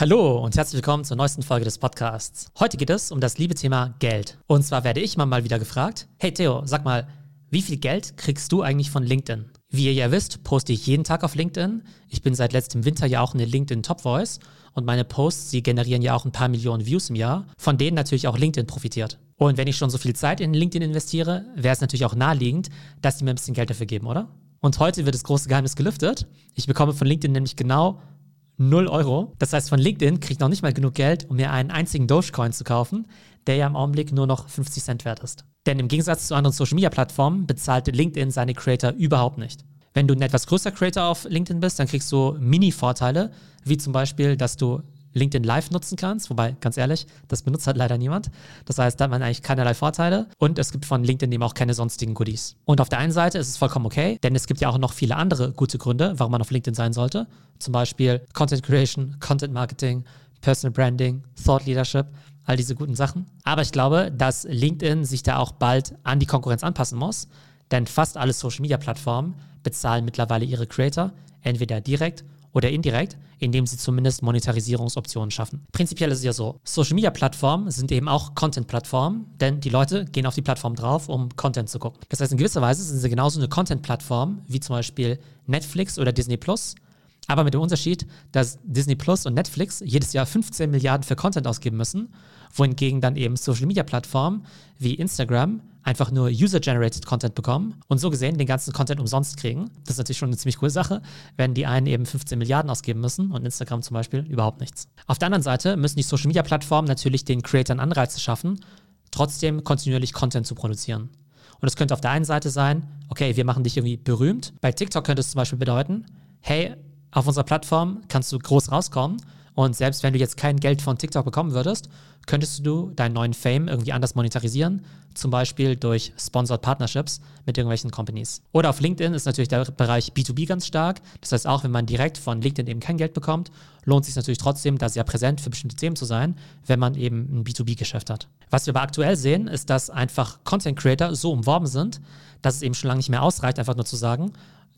Hallo und herzlich willkommen zur neuesten Folge des Podcasts. Heute geht es um das liebe Thema Geld. Und zwar werde ich mal wieder gefragt, hey Theo, sag mal, wie viel Geld kriegst du eigentlich von LinkedIn? Wie ihr ja wisst, poste ich jeden Tag auf LinkedIn. Ich bin seit letztem Winter ja auch eine LinkedIn Top Voice und meine Posts, sie generieren ja auch ein paar Millionen Views im Jahr, von denen natürlich auch LinkedIn profitiert. Und wenn ich schon so viel Zeit in LinkedIn investiere, wäre es natürlich auch naheliegend, dass die mir ein bisschen Geld dafür geben, oder? Und heute wird das große Geheimnis gelüftet. Ich bekomme von LinkedIn nämlich genau 0 Euro. Das heißt, von LinkedIn kriege ich noch nicht mal genug Geld, um mir einen einzigen Dogecoin zu kaufen, der ja im Augenblick nur noch 50 Cent wert ist. Denn im Gegensatz zu anderen Social-Media-Plattformen bezahlt LinkedIn seine Creator überhaupt nicht. Wenn du ein etwas größer Creator auf LinkedIn bist, dann kriegst du Mini-Vorteile, wie zum Beispiel, dass du LinkedIn Live nutzen kannst, wobei, ganz ehrlich, das benutzt halt leider niemand. Das heißt, da hat man eigentlich keinerlei Vorteile und es gibt von LinkedIn eben auch keine sonstigen Goodies. Und auf der einen Seite ist es vollkommen okay, denn es gibt ja auch noch viele andere gute Gründe, warum man auf LinkedIn sein sollte. Zum Beispiel Content Creation, Content Marketing, Personal Branding, Thought Leadership, all diese guten Sachen. Aber ich glaube, dass LinkedIn sich da auch bald an die Konkurrenz anpassen muss, denn fast alle Social Media Plattformen bezahlen mittlerweile ihre Creator entweder direkt oder indirekt, indem sie zumindest Monetarisierungsoptionen schaffen. Prinzipiell ist es ja so, Social-Media-Plattformen sind eben auch Content-Plattformen, denn die Leute gehen auf die Plattform drauf, um Content zu gucken. Das heißt, in gewisser Weise sind sie genauso eine Content-Plattform wie zum Beispiel Netflix oder Disney Plus, aber mit dem Unterschied, dass Disney Plus und Netflix jedes Jahr 15 Milliarden für Content ausgeben müssen, wohingegen dann eben Social-Media-Plattformen wie Instagram einfach nur User-Generated Content bekommen und so gesehen den ganzen Content umsonst kriegen. Das ist natürlich schon eine ziemlich coole Sache, wenn die einen eben 15 Milliarden ausgeben müssen und Instagram zum Beispiel überhaupt nichts. Auf der anderen Seite müssen die Social-Media-Plattformen natürlich den Creatern Anreize schaffen, trotzdem kontinuierlich Content zu produzieren. Und es könnte auf der einen Seite sein, okay, wir machen dich irgendwie berühmt. Bei TikTok könnte es zum Beispiel bedeuten, hey, auf unserer Plattform kannst du groß rauskommen und selbst wenn du jetzt kein Geld von TikTok bekommen würdest, könntest du deinen neuen Fame irgendwie anders monetarisieren, zum Beispiel durch Sponsored Partnerships mit irgendwelchen Companies. Oder auf LinkedIn ist natürlich der Bereich B2B ganz stark. Das heißt, auch wenn man direkt von LinkedIn eben kein Geld bekommt, lohnt es sich natürlich trotzdem, da sehr präsent für bestimmte Themen zu sein, wenn man eben ein B2B-Geschäft hat. Was wir aber aktuell sehen, ist, dass einfach Content Creator so umworben sind, dass es eben schon lange nicht mehr ausreicht, einfach nur zu sagen,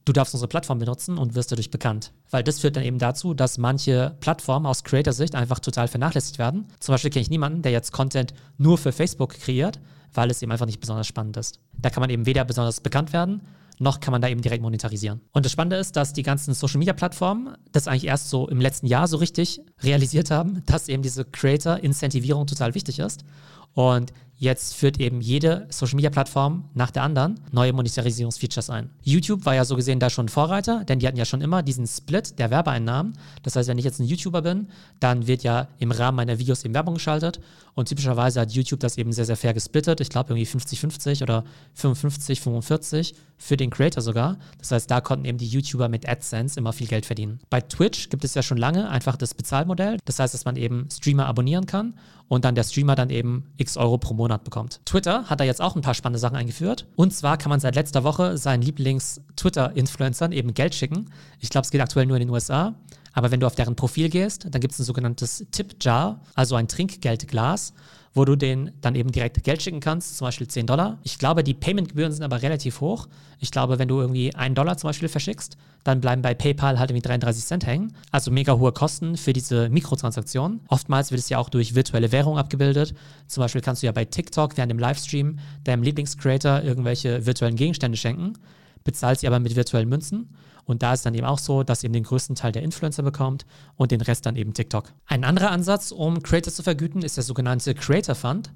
du darfst unsere Plattform benutzen und wirst dadurch bekannt. Weil das führt dann eben dazu, dass manche Plattformen aus Creator-Sicht einfach total vernachlässigt werden. Zum Beispiel kenne ich niemanden, der jetzt Content nur für Facebook kreiert, weil es eben einfach nicht besonders spannend ist. Da kann man eben weder besonders bekannt werden, noch kann man da eben direkt monetarisieren. Und das Spannende ist, dass die ganzen Social-Media-Plattformen das eigentlich erst so im letzten Jahr so richtig realisiert haben, dass eben diese Creator-Incentivierung total wichtig ist. Und Jetzt führt eben jede Social Media Plattform nach der anderen neue Monetarisierungsfeatures ein. YouTube war ja so gesehen da schon Vorreiter, denn die hatten ja schon immer diesen Split der Werbeeinnahmen. Das heißt, wenn ich jetzt ein YouTuber bin, dann wird ja im Rahmen meiner Videos eben Werbung geschaltet und typischerweise hat YouTube das eben sehr, sehr fair gesplittet. Ich glaube irgendwie 50-50 oder 55-45 für den Creator sogar. Das heißt, da konnten eben die YouTuber mit AdSense immer viel Geld verdienen. Bei Twitch gibt es ja schon lange einfach das Bezahlmodell. Das heißt, dass man eben Streamer abonnieren kann und dann der Streamer dann eben x Euro pro Monat bekommt. Twitter hat da jetzt auch ein paar spannende Sachen eingeführt. Und zwar kann man seit letzter Woche seinen Lieblings-Twitter-Influencern eben Geld schicken. Ich glaube, es geht aktuell nur in den USA. Aber wenn du auf deren Profil gehst, dann gibt es ein sogenanntes Tip-Jar, also ein Trinkgeldglas wo du denen dann eben direkt Geld schicken kannst, zum Beispiel 10 Dollar. Ich glaube, die Payment-Gebühren sind aber relativ hoch. Ich glaube, wenn du irgendwie einen Dollar zum Beispiel verschickst, dann bleiben bei PayPal halt irgendwie 33 Cent hängen. Also mega hohe Kosten für diese Mikrotransaktionen. Oftmals wird es ja auch durch virtuelle Währung abgebildet. Zum Beispiel kannst du ja bei TikTok während dem Livestream deinem Lieblingscreator irgendwelche virtuellen Gegenstände schenken, bezahlst sie aber mit virtuellen Münzen. Und da ist dann eben auch so, dass eben den größten Teil der Influencer bekommt und den Rest dann eben TikTok. Ein anderer Ansatz, um Creator zu vergüten, ist der sogenannte Creator Fund.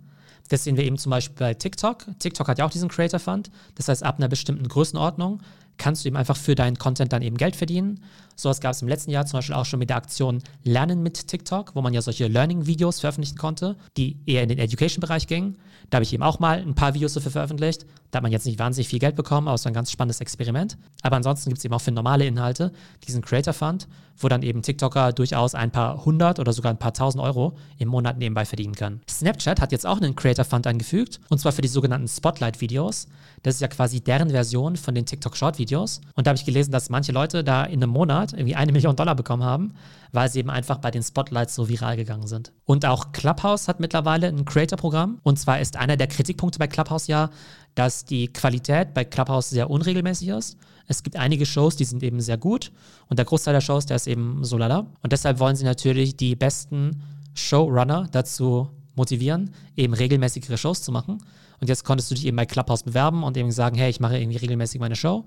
Das sehen wir eben zum Beispiel bei TikTok. TikTok hat ja auch diesen Creator Fund. Das heißt, ab einer bestimmten Größenordnung kannst du eben einfach für deinen Content dann eben Geld verdienen. So was gab es im letzten Jahr zum Beispiel auch schon mit der Aktion Lernen mit TikTok, wo man ja solche Learning-Videos veröffentlichen konnte, die eher in den Education-Bereich gingen. Da habe ich eben auch mal ein paar Videos dafür veröffentlicht. Da hat man jetzt nicht wahnsinnig viel Geld bekommen, aber es war ein ganz spannendes Experiment. Aber ansonsten gibt es eben auch für normale Inhalte diesen Creator Fund, wo dann eben TikToker durchaus ein paar hundert oder sogar ein paar tausend Euro im Monat nebenbei verdienen können. Snapchat hat jetzt auch einen Creator Fund eingefügt und zwar für die sogenannten Spotlight-Videos. Das ist ja quasi deren Version von den TikTok Short-Videos. Und da habe ich gelesen, dass manche Leute da in einem Monat irgendwie eine Million Dollar bekommen haben, weil sie eben einfach bei den Spotlights so viral gegangen sind. Und auch Clubhouse hat mittlerweile ein Creator-Programm. Und zwar ist einer der Kritikpunkte bei Clubhouse ja, dass die Qualität bei Clubhouse sehr unregelmäßig ist. Es gibt einige Shows, die sind eben sehr gut und der Großteil der Shows, der ist eben so lala. Und deshalb wollen sie natürlich die besten Showrunner dazu motivieren, eben regelmäßigere Shows zu machen. Und jetzt konntest du dich eben bei Clubhouse bewerben und eben sagen, hey, ich mache irgendwie regelmäßig meine Show.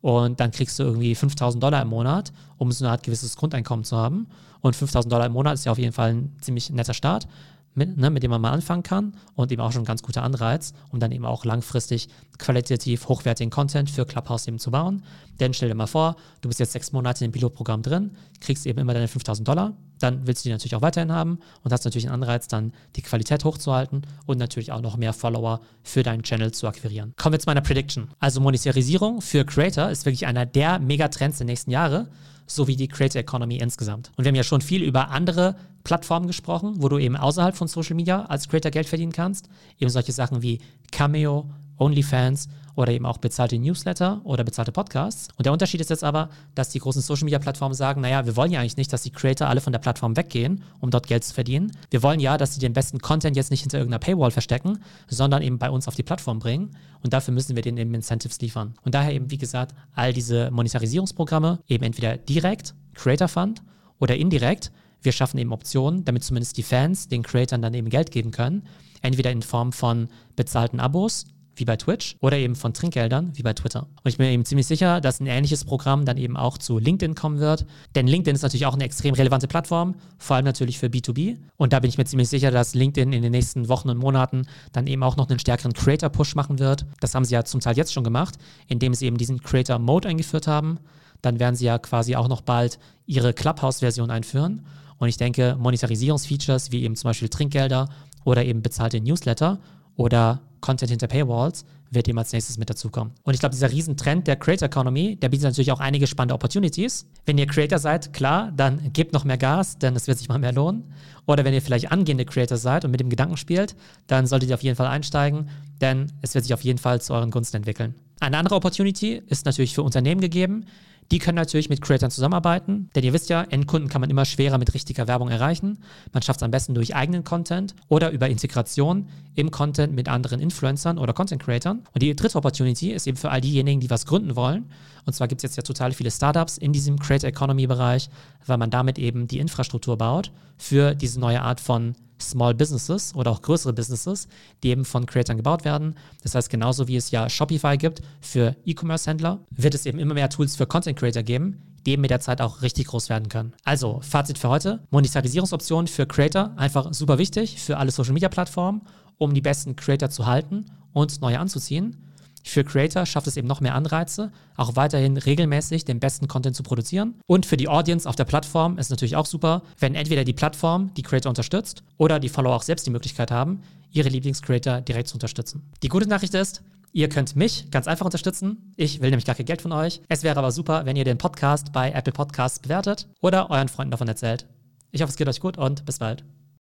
Und dann kriegst du irgendwie 5000 Dollar im Monat, um so eine Art gewisses Grundeinkommen zu haben. Und 5000 Dollar im Monat ist ja auf jeden Fall ein ziemlich netter Start mit, ne, mit dem man mal anfangen kann und eben auch schon ein ganz guter Anreiz, um dann eben auch langfristig qualitativ hochwertigen Content für Clubhouse eben zu bauen. Denn stell dir mal vor, du bist jetzt sechs Monate im Pilotprogramm drin, kriegst eben immer deine 5000 Dollar, dann willst du die natürlich auch weiterhin haben und hast natürlich einen Anreiz, dann die Qualität hochzuhalten und natürlich auch noch mehr Follower für deinen Channel zu akquirieren. Kommen wir zu meiner Prediction. Also Monetarisierung für Creator ist wirklich einer der Megatrends der nächsten Jahre sowie die Creator Economy insgesamt. Und wir haben ja schon viel über andere Plattformen gesprochen, wo du eben außerhalb von Social Media als Creator Geld verdienen kannst. Eben solche Sachen wie Cameo, OnlyFans oder eben auch bezahlte Newsletter oder bezahlte Podcasts. Und der Unterschied ist jetzt aber, dass die großen Social Media Plattformen sagen, naja, wir wollen ja eigentlich nicht, dass die Creator alle von der Plattform weggehen, um dort Geld zu verdienen. Wir wollen ja, dass sie den besten Content jetzt nicht hinter irgendeiner Paywall verstecken, sondern eben bei uns auf die Plattform bringen. Und dafür müssen wir denen eben Incentives liefern. Und daher eben, wie gesagt, all diese Monetarisierungsprogramme, eben entweder direkt, Creator Fund, oder indirekt, wir schaffen eben Optionen, damit zumindest die Fans den Creatoren dann eben Geld geben können. Entweder in Form von bezahlten Abos, wie bei Twitch, oder eben von Trinkgeldern, wie bei Twitter. Und ich bin mir eben ziemlich sicher, dass ein ähnliches Programm dann eben auch zu LinkedIn kommen wird. Denn LinkedIn ist natürlich auch eine extrem relevante Plattform, vor allem natürlich für B2B. Und da bin ich mir ziemlich sicher, dass LinkedIn in den nächsten Wochen und Monaten dann eben auch noch einen stärkeren Creator-Push machen wird. Das haben sie ja zum Teil jetzt schon gemacht, indem sie eben diesen Creator-Mode eingeführt haben. Dann werden sie ja quasi auch noch bald ihre Clubhouse-Version einführen. Und ich denke, Monetarisierungsfeatures wie eben zum Beispiel Trinkgelder oder eben bezahlte Newsletter oder Content hinter Paywalls wird eben als nächstes mit dazukommen. Und ich glaube, dieser Riesentrend der Creator Economy, der bietet natürlich auch einige spannende Opportunities. Wenn ihr Creator seid, klar, dann gebt noch mehr Gas, denn es wird sich mal mehr lohnen. Oder wenn ihr vielleicht angehende Creator seid und mit dem Gedanken spielt, dann solltet ihr auf jeden Fall einsteigen, denn es wird sich auf jeden Fall zu euren Gunsten entwickeln. Eine andere Opportunity ist natürlich für Unternehmen gegeben, die können natürlich mit Creators zusammenarbeiten, denn ihr wisst ja, Endkunden kann man immer schwerer mit richtiger Werbung erreichen. Man schafft es am besten durch eigenen Content oder über Integration im Content mit anderen Influencern oder Content Creators. Und die dritte Opportunity ist eben für all diejenigen, die was gründen wollen. Und zwar gibt es jetzt ja total viele Startups in diesem Creator Economy Bereich, weil man damit eben die Infrastruktur baut für diese neue Art von Small Businesses oder auch größere Businesses, die eben von Creators gebaut werden. Das heißt, genauso wie es ja Shopify gibt für E-Commerce-Händler, wird es eben immer mehr Tools für Content Creator geben, die eben mit der Zeit auch richtig groß werden können. Also, Fazit für heute: Monetarisierungsoptionen für Creator einfach super wichtig für alle Social Media Plattformen, um die besten Creator zu halten und neue anzuziehen. Für Creator schafft es eben noch mehr Anreize, auch weiterhin regelmäßig den besten Content zu produzieren. Und für die Audience auf der Plattform ist natürlich auch super, wenn entweder die Plattform die Creator unterstützt oder die Follower auch selbst die Möglichkeit haben, ihre Lieblingscreator direkt zu unterstützen. Die gute Nachricht ist, Ihr könnt mich ganz einfach unterstützen. Ich will nämlich gar kein Geld von euch. Es wäre aber super, wenn ihr den Podcast bei Apple Podcasts bewertet oder euren Freunden davon erzählt. Ich hoffe, es geht euch gut und bis bald.